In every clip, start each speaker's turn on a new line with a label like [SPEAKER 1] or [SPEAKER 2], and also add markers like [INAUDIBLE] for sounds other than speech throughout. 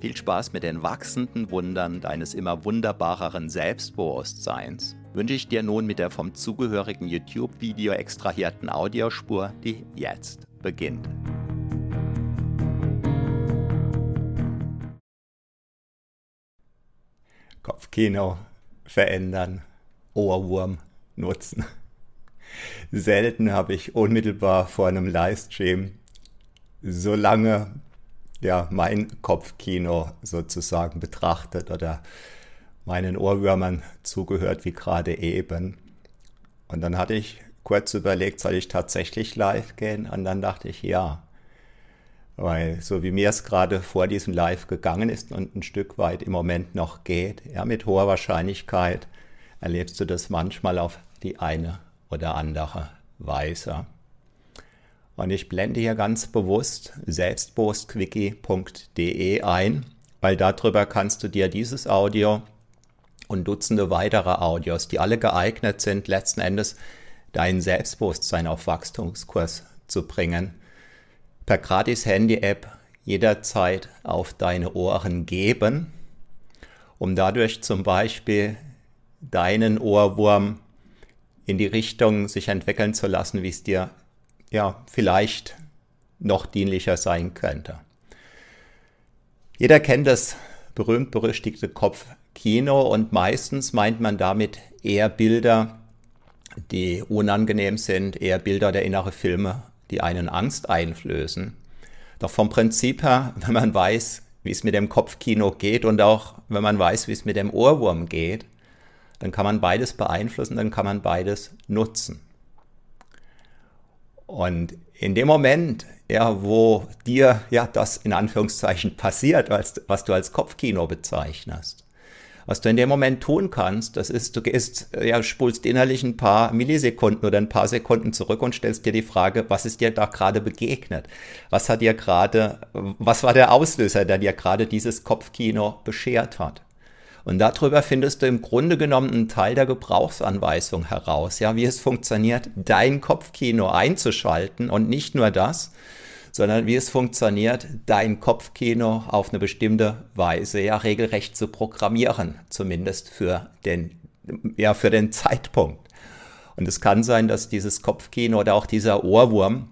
[SPEAKER 1] Viel Spaß mit den wachsenden Wundern deines immer wunderbareren Selbstbewusstseins wünsche ich dir nun mit der vom zugehörigen YouTube-Video extrahierten Audiospur, die jetzt beginnt.
[SPEAKER 2] Kopfkino verändern, Ohrwurm nutzen. Selten habe ich unmittelbar vor einem Livestream so lange ja, mein Kopfkino sozusagen betrachtet oder meinen Ohrwürmern zugehört wie gerade eben. Und dann hatte ich kurz überlegt, soll ich tatsächlich live gehen? Und dann dachte ich, ja. Weil so wie mir es gerade vor diesem Live gegangen ist und ein Stück weit im Moment noch geht, ja, mit hoher Wahrscheinlichkeit erlebst du das manchmal auf die eine oder andere Weise. Und ich blende hier ganz bewusst selbstbewusstquickie.de ein, weil darüber kannst du dir dieses Audio und Dutzende weitere Audios, die alle geeignet sind, letzten Endes dein Selbstbewusstsein auf Wachstumskurs zu bringen, per gratis Handy-App jederzeit auf deine Ohren geben, um dadurch zum Beispiel deinen Ohrwurm in die Richtung sich entwickeln zu lassen, wie es dir ja vielleicht noch dienlicher sein könnte. Jeder kennt das berühmt-berüchtigte Kopfkino und meistens meint man damit eher Bilder, die unangenehm sind, eher Bilder der innere Filme, die einen Angst einflößen. Doch vom Prinzip her, wenn man weiß, wie es mit dem Kopfkino geht und auch wenn man weiß, wie es mit dem Ohrwurm geht, dann kann man beides beeinflussen, dann kann man beides nutzen. Und in dem Moment, ja, wo dir ja das in Anführungszeichen passiert, was, was du als Kopfkino bezeichnest, was du in dem Moment tun kannst, das ist, du gehst, ja, spulst innerlich ein paar Millisekunden oder ein paar Sekunden zurück und stellst dir die Frage, was ist dir da gerade begegnet? Was hat dir gerade, was war der Auslöser, der dir gerade dieses Kopfkino beschert hat? Und darüber findest du im Grunde genommen einen Teil der Gebrauchsanweisung heraus, ja, wie es funktioniert, dein Kopfkino einzuschalten und nicht nur das, sondern wie es funktioniert, dein Kopfkino auf eine bestimmte Weise ja regelrecht zu programmieren, zumindest für den, ja, für den Zeitpunkt. Und es kann sein, dass dieses Kopfkino oder auch dieser Ohrwurm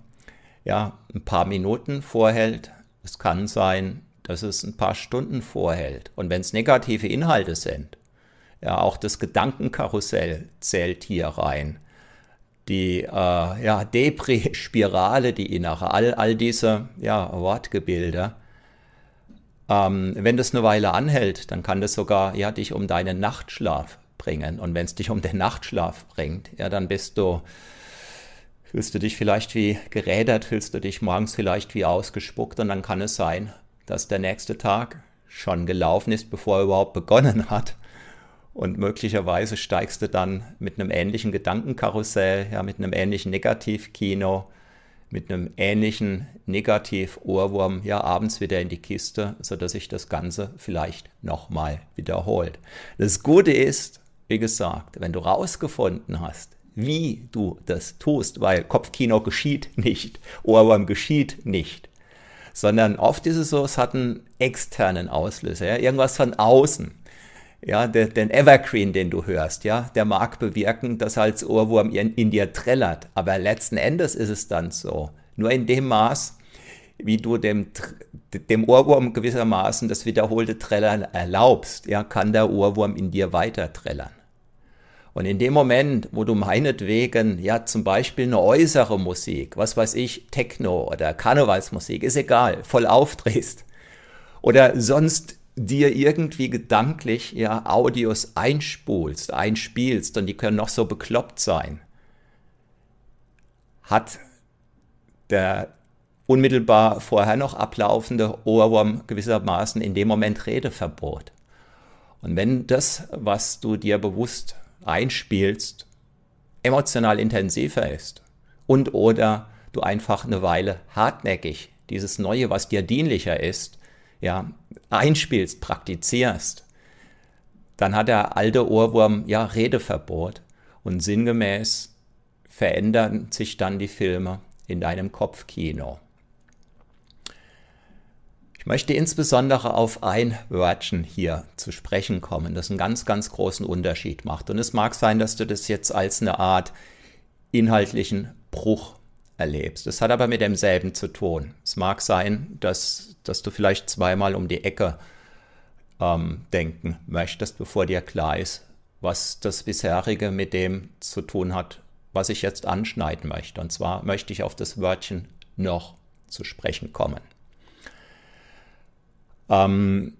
[SPEAKER 2] ja ein paar Minuten vorhält. Es kann sein, dass es ein paar Stunden vorhält. Und wenn es negative Inhalte sind, ja, auch das Gedankenkarussell zählt hier rein die äh, ja, Depri-Spirale, die innere, all, all diese ja, Wortgebilde. Ähm, wenn das eine Weile anhält, dann kann das sogar ja, dich um deinen Nachtschlaf bringen. Und wenn es dich um den Nachtschlaf bringt, ja, dann bist du, fühlst du dich vielleicht wie gerädert, fühlst du dich morgens vielleicht wie ausgespuckt und dann kann es sein, dass der nächste Tag schon gelaufen ist, bevor er überhaupt begonnen hat und möglicherweise steigst du dann mit einem ähnlichen Gedankenkarussell, ja, mit einem ähnlichen Negativkino, mit einem ähnlichen Negativ-Ohrwurm ja abends wieder in die Kiste, sodass sich das Ganze vielleicht nochmal wiederholt. Das Gute ist, wie gesagt, wenn du rausgefunden hast, wie du das tust, weil Kopfkino geschieht nicht, Ohrwurm geschieht nicht, sondern oft ist es so, es hat einen externen Auslöser, ja, irgendwas von außen ja, der, den Evergreen, den du hörst, ja, der mag bewirken, dass als Ohrwurm in, in dir trällert. Aber letzten Endes ist es dann so. Nur in dem Maß, wie du dem, dem Ohrwurm gewissermaßen das wiederholte Trällern erlaubst, ja, kann der Ohrwurm in dir weiter trällern. Und in dem Moment, wo du meinetwegen, ja, zum Beispiel eine äußere Musik, was weiß ich, Techno oder Karnevalsmusik, ist egal, voll aufdrehst, oder sonst dir irgendwie gedanklich ja Audios einspulst, einspielst und die können noch so bekloppt sein, hat der unmittelbar vorher noch ablaufende Ohrwurm gewissermaßen in dem Moment Redeverbot. Und wenn das, was du dir bewusst einspielst, emotional intensiver ist. Und oder du einfach eine Weile hartnäckig dieses Neue, was dir dienlicher ist, ja, einspielst, praktizierst, dann hat der alte Ohrwurm ja Redeverbot. Und sinngemäß verändern sich dann die Filme in deinem Kopfkino. Ich möchte insbesondere auf ein Wörtchen hier zu sprechen kommen, das einen ganz, ganz großen Unterschied macht. Und es mag sein, dass du das jetzt als eine Art inhaltlichen Bruch erlebst. Das hat aber mit demselben zu tun. Es mag sein, dass, dass du vielleicht zweimal um die Ecke ähm, denken möchtest, bevor dir klar ist, was das bisherige mit dem zu tun hat, was ich jetzt anschneiden möchte. Und zwar möchte ich auf das Wörtchen noch zu sprechen kommen. Ähm,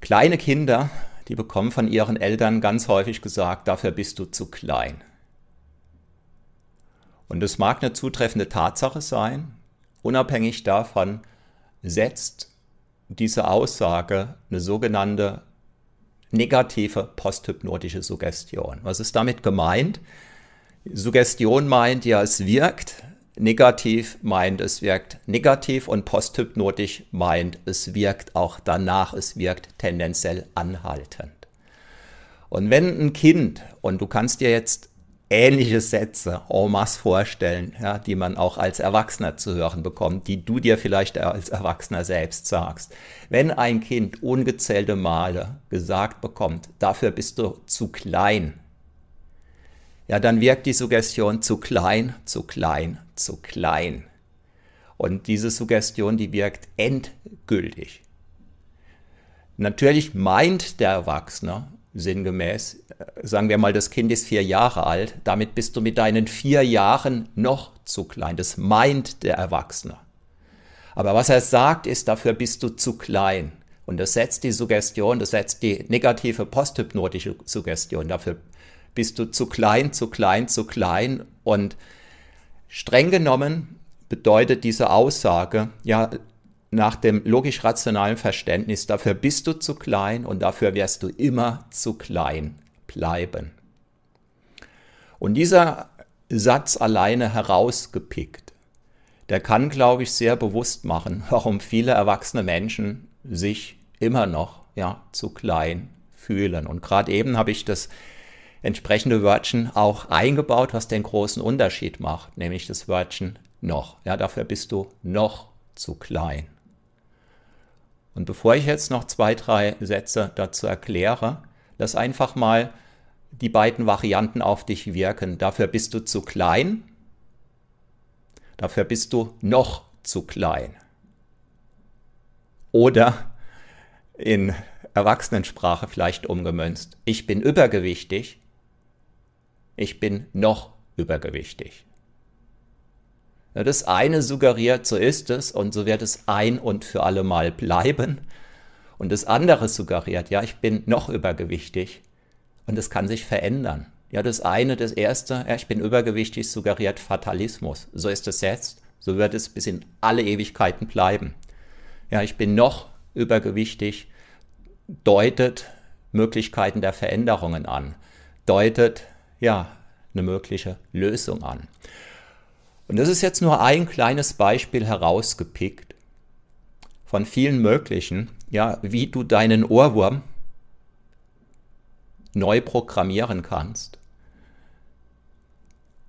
[SPEAKER 2] kleine Kinder, die bekommen von ihren Eltern ganz häufig gesagt, dafür bist du zu klein. Und es mag eine zutreffende Tatsache sein, unabhängig davon setzt diese Aussage eine sogenannte negative posthypnotische Suggestion. Was ist damit gemeint? Suggestion meint ja, es wirkt, negativ meint, es wirkt negativ und posthypnotisch meint, es wirkt auch danach, es wirkt tendenziell anhaltend. Und wenn ein Kind, und du kannst dir jetzt ähnliche Sätze en masse vorstellen, ja, die man auch als Erwachsener zu hören bekommt, die du dir vielleicht als Erwachsener selbst sagst. Wenn ein Kind ungezählte Male gesagt bekommt, dafür bist du zu klein, ja, dann wirkt die Suggestion zu klein, zu klein, zu klein. Und diese Suggestion, die wirkt endgültig. Natürlich meint der Erwachsene, sinngemäß, sagen wir mal, das Kind ist vier Jahre alt, damit bist du mit deinen vier Jahren noch zu klein. Das meint der Erwachsene. Aber was er sagt, ist, dafür bist du zu klein. Und das setzt die Suggestion, das setzt die negative posthypnotische Suggestion. Dafür bist du zu klein, zu klein, zu klein. Und streng genommen bedeutet diese Aussage, ja, nach dem logisch-rationalen Verständnis, dafür bist du zu klein und dafür wirst du immer zu klein bleiben. Und dieser Satz alleine herausgepickt, der kann, glaube ich, sehr bewusst machen, [LAUGHS] warum viele erwachsene Menschen sich immer noch ja, zu klein fühlen. Und gerade eben habe ich das entsprechende Wörtchen auch eingebaut, was den großen Unterschied macht, nämlich das Wörtchen noch. Ja, dafür bist du noch zu klein. Und bevor ich jetzt noch zwei, drei Sätze dazu erkläre, lass einfach mal die beiden Varianten auf dich wirken. Dafür bist du zu klein, dafür bist du noch zu klein. Oder in Erwachsenensprache vielleicht umgemünzt, ich bin übergewichtig, ich bin noch übergewichtig. Das eine suggeriert, so ist es und so wird es ein und für alle Mal bleiben. Und das andere suggeriert, ja, ich bin noch übergewichtig und es kann sich verändern. Ja, das eine, das erste, ja, ich bin übergewichtig, suggeriert Fatalismus. So ist es jetzt, so wird es bis in alle Ewigkeiten bleiben. Ja, ich bin noch übergewichtig, deutet Möglichkeiten der Veränderungen an, deutet, ja, eine mögliche Lösung an. Und das ist jetzt nur ein kleines Beispiel herausgepickt von vielen möglichen, ja, wie du deinen Ohrwurm neu programmieren kannst.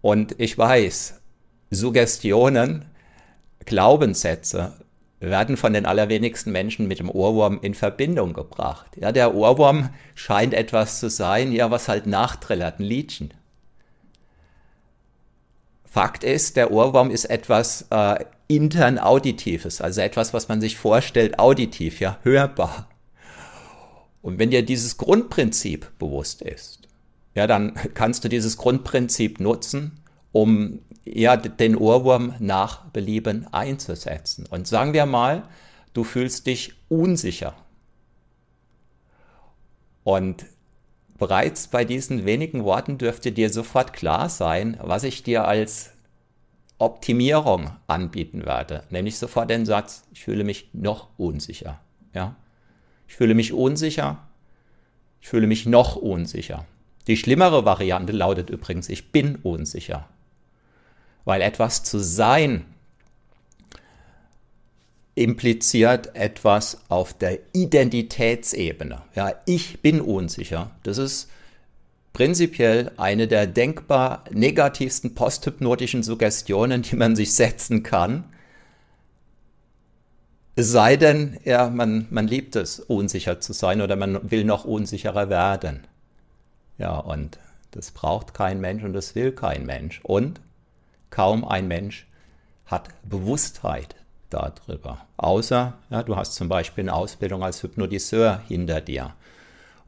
[SPEAKER 2] Und ich weiß, Suggestionen, Glaubenssätze werden von den allerwenigsten Menschen mit dem Ohrwurm in Verbindung gebracht. Ja, der Ohrwurm scheint etwas zu sein, ja, was halt nachtrillert, ein Liedchen. Fakt ist, der Ohrwurm ist etwas äh, intern Auditives, also etwas, was man sich vorstellt, auditiv, ja, hörbar. Und wenn dir dieses Grundprinzip bewusst ist, ja, dann kannst du dieses Grundprinzip nutzen, um ja, den Ohrwurm nach Belieben einzusetzen. Und sagen wir mal, du fühlst dich unsicher. Und Bereits bei diesen wenigen Worten dürfte dir sofort klar sein, was ich dir als Optimierung anbieten werde. Nämlich sofort den Satz, ich fühle mich noch unsicher. Ja? Ich fühle mich unsicher. Ich fühle mich noch unsicher. Die schlimmere Variante lautet übrigens, ich bin unsicher. Weil etwas zu sein impliziert etwas auf der Identitätsebene. Ja, ich bin unsicher. Das ist prinzipiell eine der denkbar negativsten posthypnotischen Suggestionen, die man sich setzen kann. Es sei denn, ja, man, man liebt es, unsicher zu sein oder man will noch unsicherer werden. Ja, und das braucht kein Mensch und das will kein Mensch. Und kaum ein Mensch hat Bewusstheit darüber. Außer ja, du hast zum Beispiel eine Ausbildung als Hypnotiseur hinter dir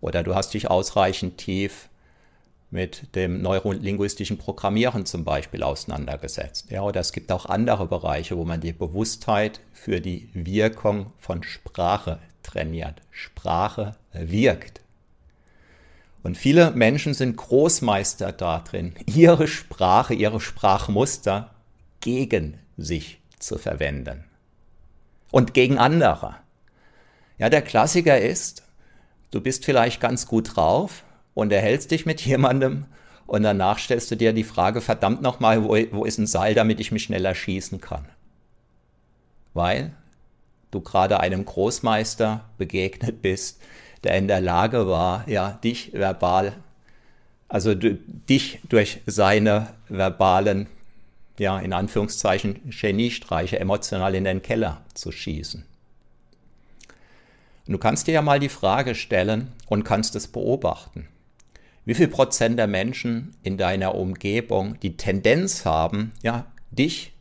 [SPEAKER 2] oder du hast dich ausreichend tief mit dem neurolinguistischen Programmieren zum Beispiel auseinandergesetzt. Ja, oder es gibt auch andere Bereiche, wo man die Bewusstheit für die Wirkung von Sprache trainiert. Sprache wirkt. Und viele Menschen sind Großmeister darin, ihre Sprache, ihre Sprachmuster gegen sich zu verwenden und gegen andere. Ja, der Klassiker ist, du bist vielleicht ganz gut drauf und erhältst dich mit jemandem und danach stellst du dir die Frage, verdammt nochmal, wo, wo ist ein Seil, damit ich mich schneller schießen kann? Weil du gerade einem Großmeister begegnet bist, der in der Lage war, ja, dich verbal, also du, dich durch seine verbalen ja, in Anführungszeichen Geniestreiche emotional in den Keller zu schießen. Du kannst dir ja mal die Frage stellen und kannst es beobachten. Wie viel Prozent der Menschen in deiner Umgebung die Tendenz haben, ja, dich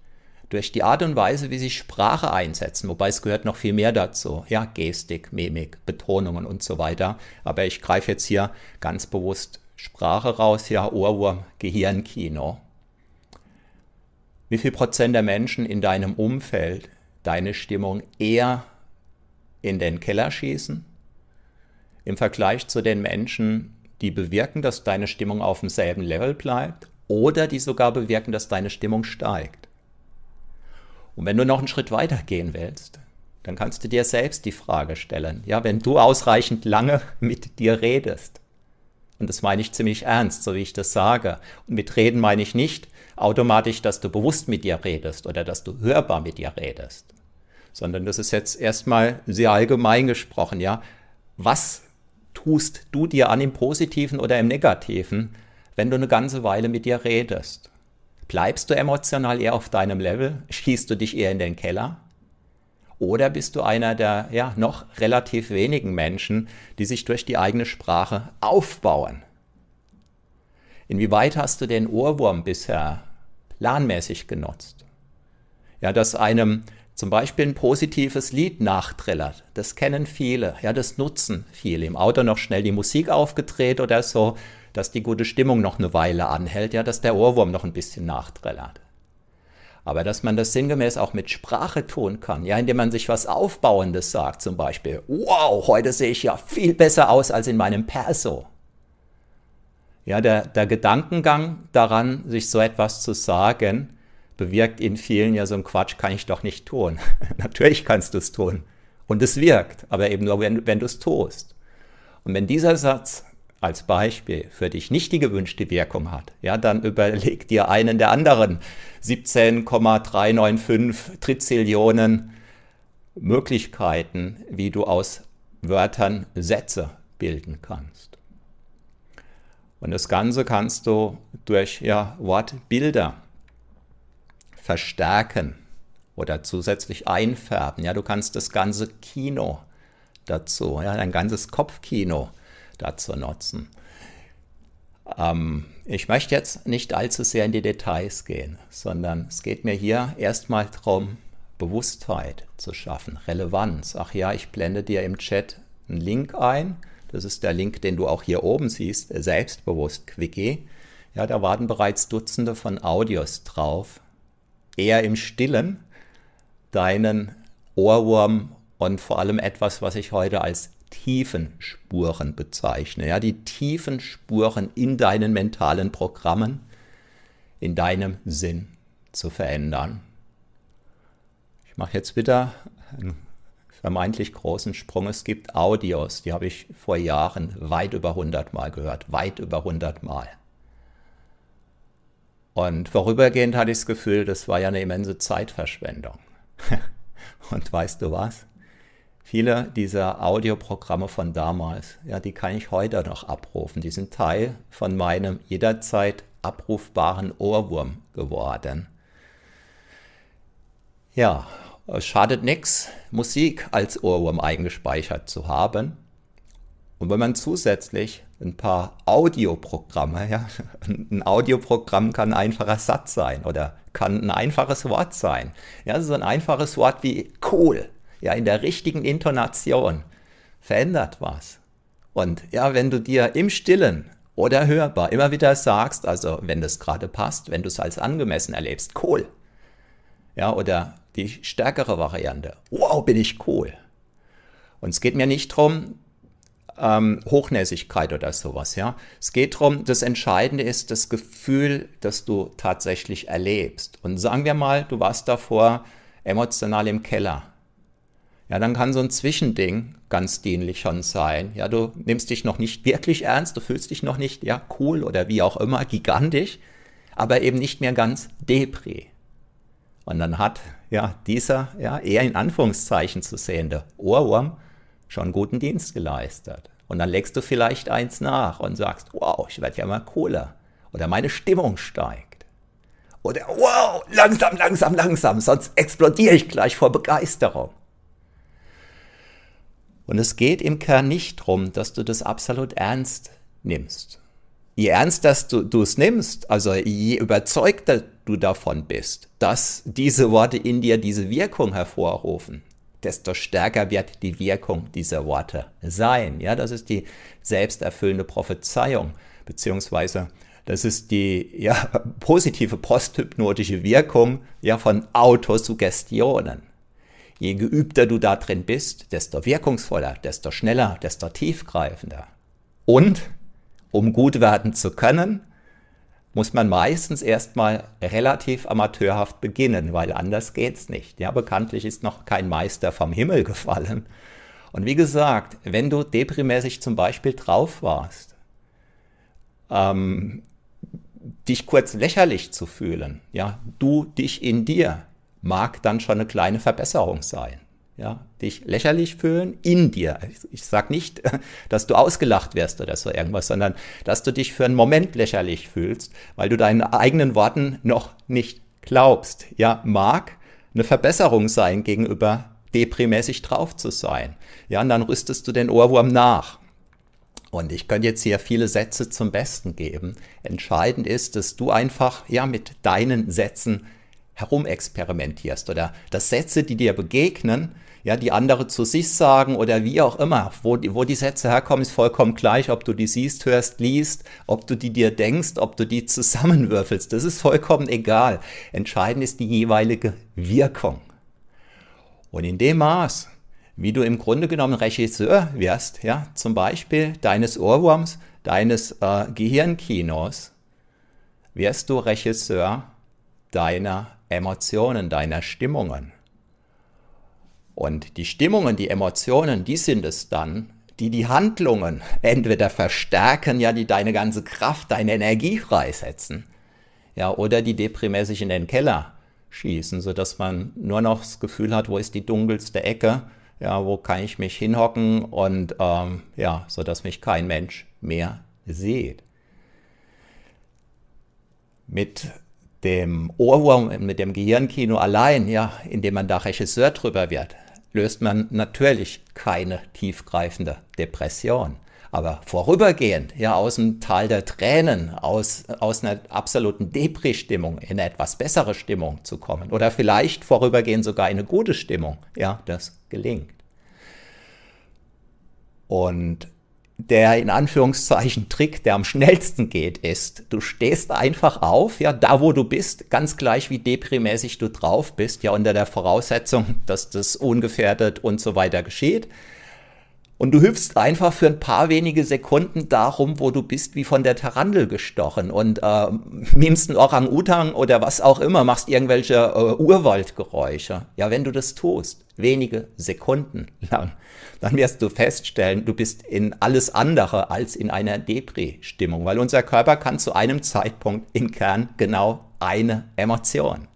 [SPEAKER 2] durch die Art und Weise, wie sie Sprache einsetzen, wobei es gehört noch viel mehr dazu, ja, Gestik, Mimik, Betonungen und so weiter. Aber ich greife jetzt hier ganz bewusst Sprache raus, ja, Ohrwurm, Gehirnkino wie viel Prozent der Menschen in deinem Umfeld deine Stimmung eher in den Keller schießen im Vergleich zu den Menschen, die bewirken, dass deine Stimmung auf demselben Level bleibt oder die sogar bewirken, dass deine Stimmung steigt. Und wenn du noch einen Schritt weiter gehen willst, dann kannst du dir selbst die Frage stellen, ja, wenn du ausreichend lange [LAUGHS] mit dir redest, und das meine ich ziemlich ernst, so wie ich das sage, und mit reden meine ich nicht automatisch, dass du bewusst mit dir redest oder dass du hörbar mit dir redest, sondern das ist jetzt erstmal sehr allgemein gesprochen, ja, was tust du dir an im Positiven oder im Negativen, wenn du eine ganze Weile mit dir redest? Bleibst du emotional eher auf deinem Level? Schießt du dich eher in den Keller? Oder bist du einer der ja, noch relativ wenigen Menschen, die sich durch die eigene Sprache aufbauen? Inwieweit hast du den Ohrwurm bisher planmäßig genutzt? Ja, dass einem zum Beispiel ein positives Lied nachträllert. Das kennen viele, ja, das nutzen viele. Im Auto noch schnell die Musik aufgedreht oder so, dass die gute Stimmung noch eine Weile anhält, ja, dass der Ohrwurm noch ein bisschen nachträllert. Aber dass man das sinngemäß auch mit Sprache tun kann, ja, indem man sich was Aufbauendes sagt, zum Beispiel, wow, heute sehe ich ja viel besser aus als in meinem Perso. Ja, der, der Gedankengang daran, sich so etwas zu sagen, bewirkt in vielen ja so ein Quatsch, kann ich doch nicht tun. [LAUGHS] Natürlich kannst du es tun. Und es wirkt, aber eben nur, wenn, wenn du es tust. Und wenn dieser Satz als Beispiel für dich nicht die gewünschte Wirkung hat, ja, dann [LAUGHS] überleg dir einen der anderen 17,395 Trizillionen Möglichkeiten, wie du aus Wörtern Sätze bilden kannst. Und das Ganze kannst du durch ja, Wortbilder verstärken oder zusätzlich einfärben. Ja, du kannst das ganze Kino dazu, ja, dein ganzes Kopfkino dazu nutzen. Ähm, ich möchte jetzt nicht allzu sehr in die Details gehen, sondern es geht mir hier erstmal darum, Bewusstheit zu schaffen, Relevanz. Ach ja, ich blende dir im Chat einen Link ein. Das ist der Link, den du auch hier oben siehst, selbstbewusst Quickie. Ja, da warten bereits Dutzende von Audios drauf. Eher im Stillen deinen Ohrwurm und vor allem etwas, was ich heute als tiefen Spuren bezeichne. Ja, die tiefen Spuren in deinen mentalen Programmen, in deinem Sinn zu verändern. Ich mache jetzt wieder einen vermeintlich großen Sprung. Es gibt Audios, die habe ich vor Jahren weit über 100 Mal gehört, weit über 100 Mal. Und vorübergehend hatte ich das Gefühl, das war ja eine immense Zeitverschwendung. [LAUGHS] Und weißt du was? Viele dieser Audioprogramme von damals, ja, die kann ich heute noch abrufen. Die sind Teil von meinem jederzeit abrufbaren Ohrwurm geworden. Ja, es schadet nichts, Musik als Ohrwurm eingespeichert zu haben. Und wenn man zusätzlich ein paar Audioprogramme, ja, [LAUGHS] ein Audioprogramm kann ein einfacher Satz sein oder kann ein einfaches Wort sein. Ja, so ein einfaches Wort wie cool ja in der richtigen Intonation verändert was. Und ja, wenn du dir im Stillen oder hörbar immer wieder sagst, also wenn das gerade passt, wenn du es als angemessen erlebst, cool. Ja, oder die stärkere Variante, wow, bin ich cool. Und es geht mir nicht darum, ähm, Hochnäsigkeit oder sowas, ja. Es geht darum, das Entscheidende ist das Gefühl, das du tatsächlich erlebst. Und sagen wir mal, du warst davor emotional im Keller ja, dann kann so ein Zwischending ganz dienlich schon sein. Ja, du nimmst dich noch nicht wirklich ernst, du fühlst dich noch nicht, ja, cool oder wie auch immer, gigantisch, aber eben nicht mehr ganz Depri. Und dann hat ja dieser, ja, eher in Anführungszeichen zu sehende Ohrwurm schon guten Dienst geleistet. Und dann legst du vielleicht eins nach und sagst, wow, ich werde ja mal cooler. Oder meine Stimmung steigt. Oder wow, langsam, langsam, langsam, sonst explodiere ich gleich vor Begeisterung. Und es geht im Kern nicht darum, dass du das absolut ernst nimmst. Je ernster du es nimmst, also je überzeugter du davon bist, dass diese Worte in dir diese Wirkung hervorrufen, desto stärker wird die Wirkung dieser Worte sein. Ja, das ist die selbsterfüllende Prophezeiung, beziehungsweise das ist die ja, [LAUGHS] positive posthypnotische Wirkung ja, von Autosuggestionen. Je geübter du da drin bist, desto wirkungsvoller, desto schneller, desto tiefgreifender. Und um gut werden zu können, muss man meistens erstmal relativ amateurhaft beginnen, weil anders geht's nicht. Ja, bekanntlich ist noch kein Meister vom Himmel gefallen. Und wie gesagt, wenn du deprimäßig zum Beispiel drauf warst, ähm, dich kurz lächerlich zu fühlen, ja, du dich in dir, mag dann schon eine kleine Verbesserung sein. Ja, dich lächerlich fühlen in dir. Ich, ich sage nicht, [LAUGHS] dass du ausgelacht wirst oder so irgendwas, sondern dass du dich für einen Moment lächerlich fühlst, weil du deinen eigenen Worten noch nicht glaubst. Ja, mag eine Verbesserung sein gegenüber deprimäßig drauf zu sein. Ja, und dann rüstest du den Ohrwurm nach. Und ich könnte jetzt hier viele Sätze zum Besten geben. Entscheidend ist, dass du einfach ja mit deinen Sätzen herumexperimentierst oder dass Sätze, die dir begegnen, ja, die andere zu sich sagen oder wie auch immer, wo die, wo die Sätze herkommen, ist vollkommen gleich, ob du die siehst, hörst, liest, ob du die dir denkst, ob du die [LAUGHS] zusammenwürfelst, das ist vollkommen egal. Entscheidend ist die jeweilige Wirkung. Und in dem Maß, wie du im Grunde genommen Regisseur wirst, ja, zum Beispiel deines Ohrwurms, deines äh, Gehirnkinos, wirst du Regisseur deiner Emotionen, deiner Stimmungen. Und die Stimmungen, die Emotionen, die sind es dann, die die Handlungen [LAUGHS] entweder verstärken, ja, die deine ganze Kraft, deine Energie freisetzen, ja, oder die deprimäßig in den Keller schießen, sodass man nur noch das Gefühl hat, wo ist die dunkelste Ecke, ja, wo kann ich mich hinhocken und ähm, ja, sodass mich kein Mensch mehr sieht. Mit dem Ohrwurm, mit dem Gehirnkino allein, ja, indem man da Regisseur drüber wird, löst man natürlich keine tiefgreifende Depression. Aber vorübergehend, ja, aus dem Tal der Tränen, aus, aus einer absoluten Depri-Stimmung in eine etwas bessere Stimmung zu kommen oder vielleicht vorübergehend sogar in eine gute Stimmung, ja, das gelingt. Und der in Anführungszeichen Trick, der am schnellsten geht, ist, du stehst einfach auf, ja, da wo du bist, ganz gleich wie deprimäßig du drauf bist, ja, unter der Voraussetzung, dass das ungefährdet und so weiter geschieht. Und du hüpfst einfach für ein paar wenige Sekunden darum, wo du bist, wie von der Tarandel gestochen und äh, mimst einen Orang-Utang oder was auch immer, machst irgendwelche äh, Urwaldgeräusche. Ja, wenn du das tust, wenige Sekunden lang, dann wirst du feststellen, du bist in alles andere als in einer Depri-Stimmung, weil unser Körper kann zu einem Zeitpunkt im Kern genau eine Emotion.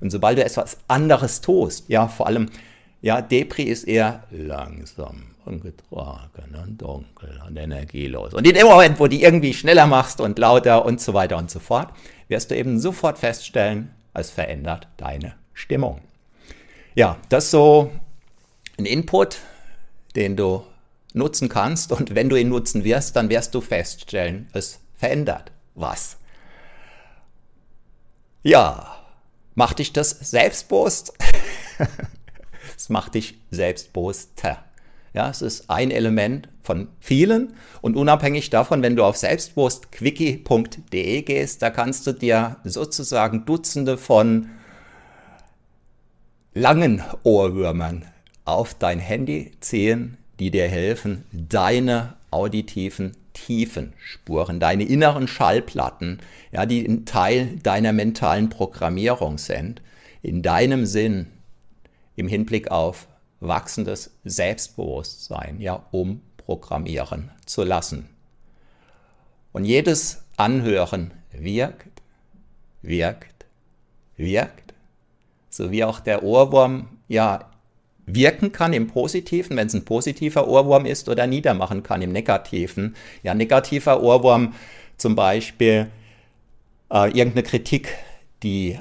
[SPEAKER 2] Und sobald du etwas anderes tust, ja, vor allem, ja, Depri ist eher langsam getragen und dunkel und energielos. Und in dem Moment, wo du irgendwie schneller machst und lauter und so weiter und so fort, wirst du eben sofort feststellen, es verändert deine Stimmung. Ja, das ist so ein Input, den du nutzen kannst und wenn du ihn nutzen wirst, dann wirst du feststellen, es verändert was. Ja, macht dich das selbstbewusst? [LAUGHS] es macht dich selbstbewusster. Ja, es ist ein Element von vielen und unabhängig davon, wenn du auf selbstbewusstquickie.de gehst, da kannst du dir sozusagen Dutzende von langen Ohrwürmern auf dein Handy ziehen, die dir helfen, deine auditiven Tiefenspuren, deine inneren Schallplatten, ja, die ein Teil deiner mentalen Programmierung sind, in deinem Sinn im Hinblick auf wachsendes Selbstbewusstsein ja umprogrammieren zu lassen. Und jedes Anhören wirkt, wirkt, wirkt, so wie auch der Ohrwurm ja wirken kann im Positiven, wenn es ein positiver Ohrwurm ist, oder niedermachen kann im Negativen. Ja, negativer Ohrwurm zum Beispiel äh, irgendeine Kritik, die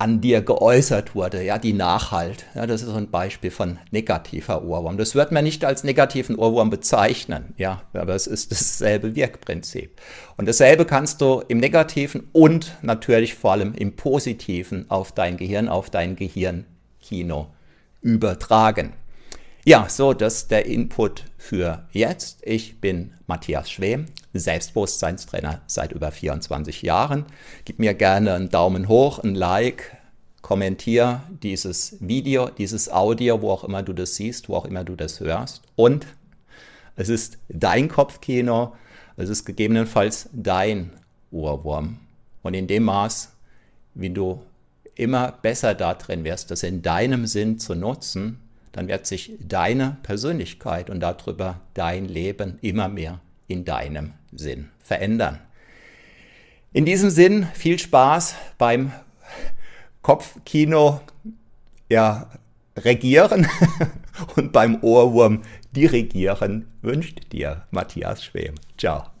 [SPEAKER 2] an dir geäußert wurde, ja, die nachhalt. Ja, das ist ein Beispiel von negativer Ohrwurm. Das wird man nicht als negativen Ohrwurm bezeichnen, ja, aber es ist dasselbe Wirkprinzip. Und dasselbe kannst du im negativen und natürlich vor allem im positiven auf dein Gehirn, auf dein Gehirnkino übertragen. Ja, so, das ist der Input für jetzt. Ich bin Matthias Schwem, Selbstbewusstseinstrainer seit über 24 Jahren. Gib mir gerne einen Daumen hoch, ein Like, kommentier dieses Video, dieses Audio, wo auch immer du das siehst, wo auch immer du das hörst. Und es ist dein Kopfkino, es ist gegebenenfalls dein Ohrwurm. Und in dem Maß, wie du immer besser darin wärst, das in deinem Sinn zu nutzen, dann wird sich deine Persönlichkeit und darüber dein Leben immer mehr in deinem Sinn verändern. In diesem Sinn viel Spaß beim Kopfkino ja, regieren [LAUGHS] und beim Ohrwurm dirigieren wünscht dir Matthias Schwem. Ciao.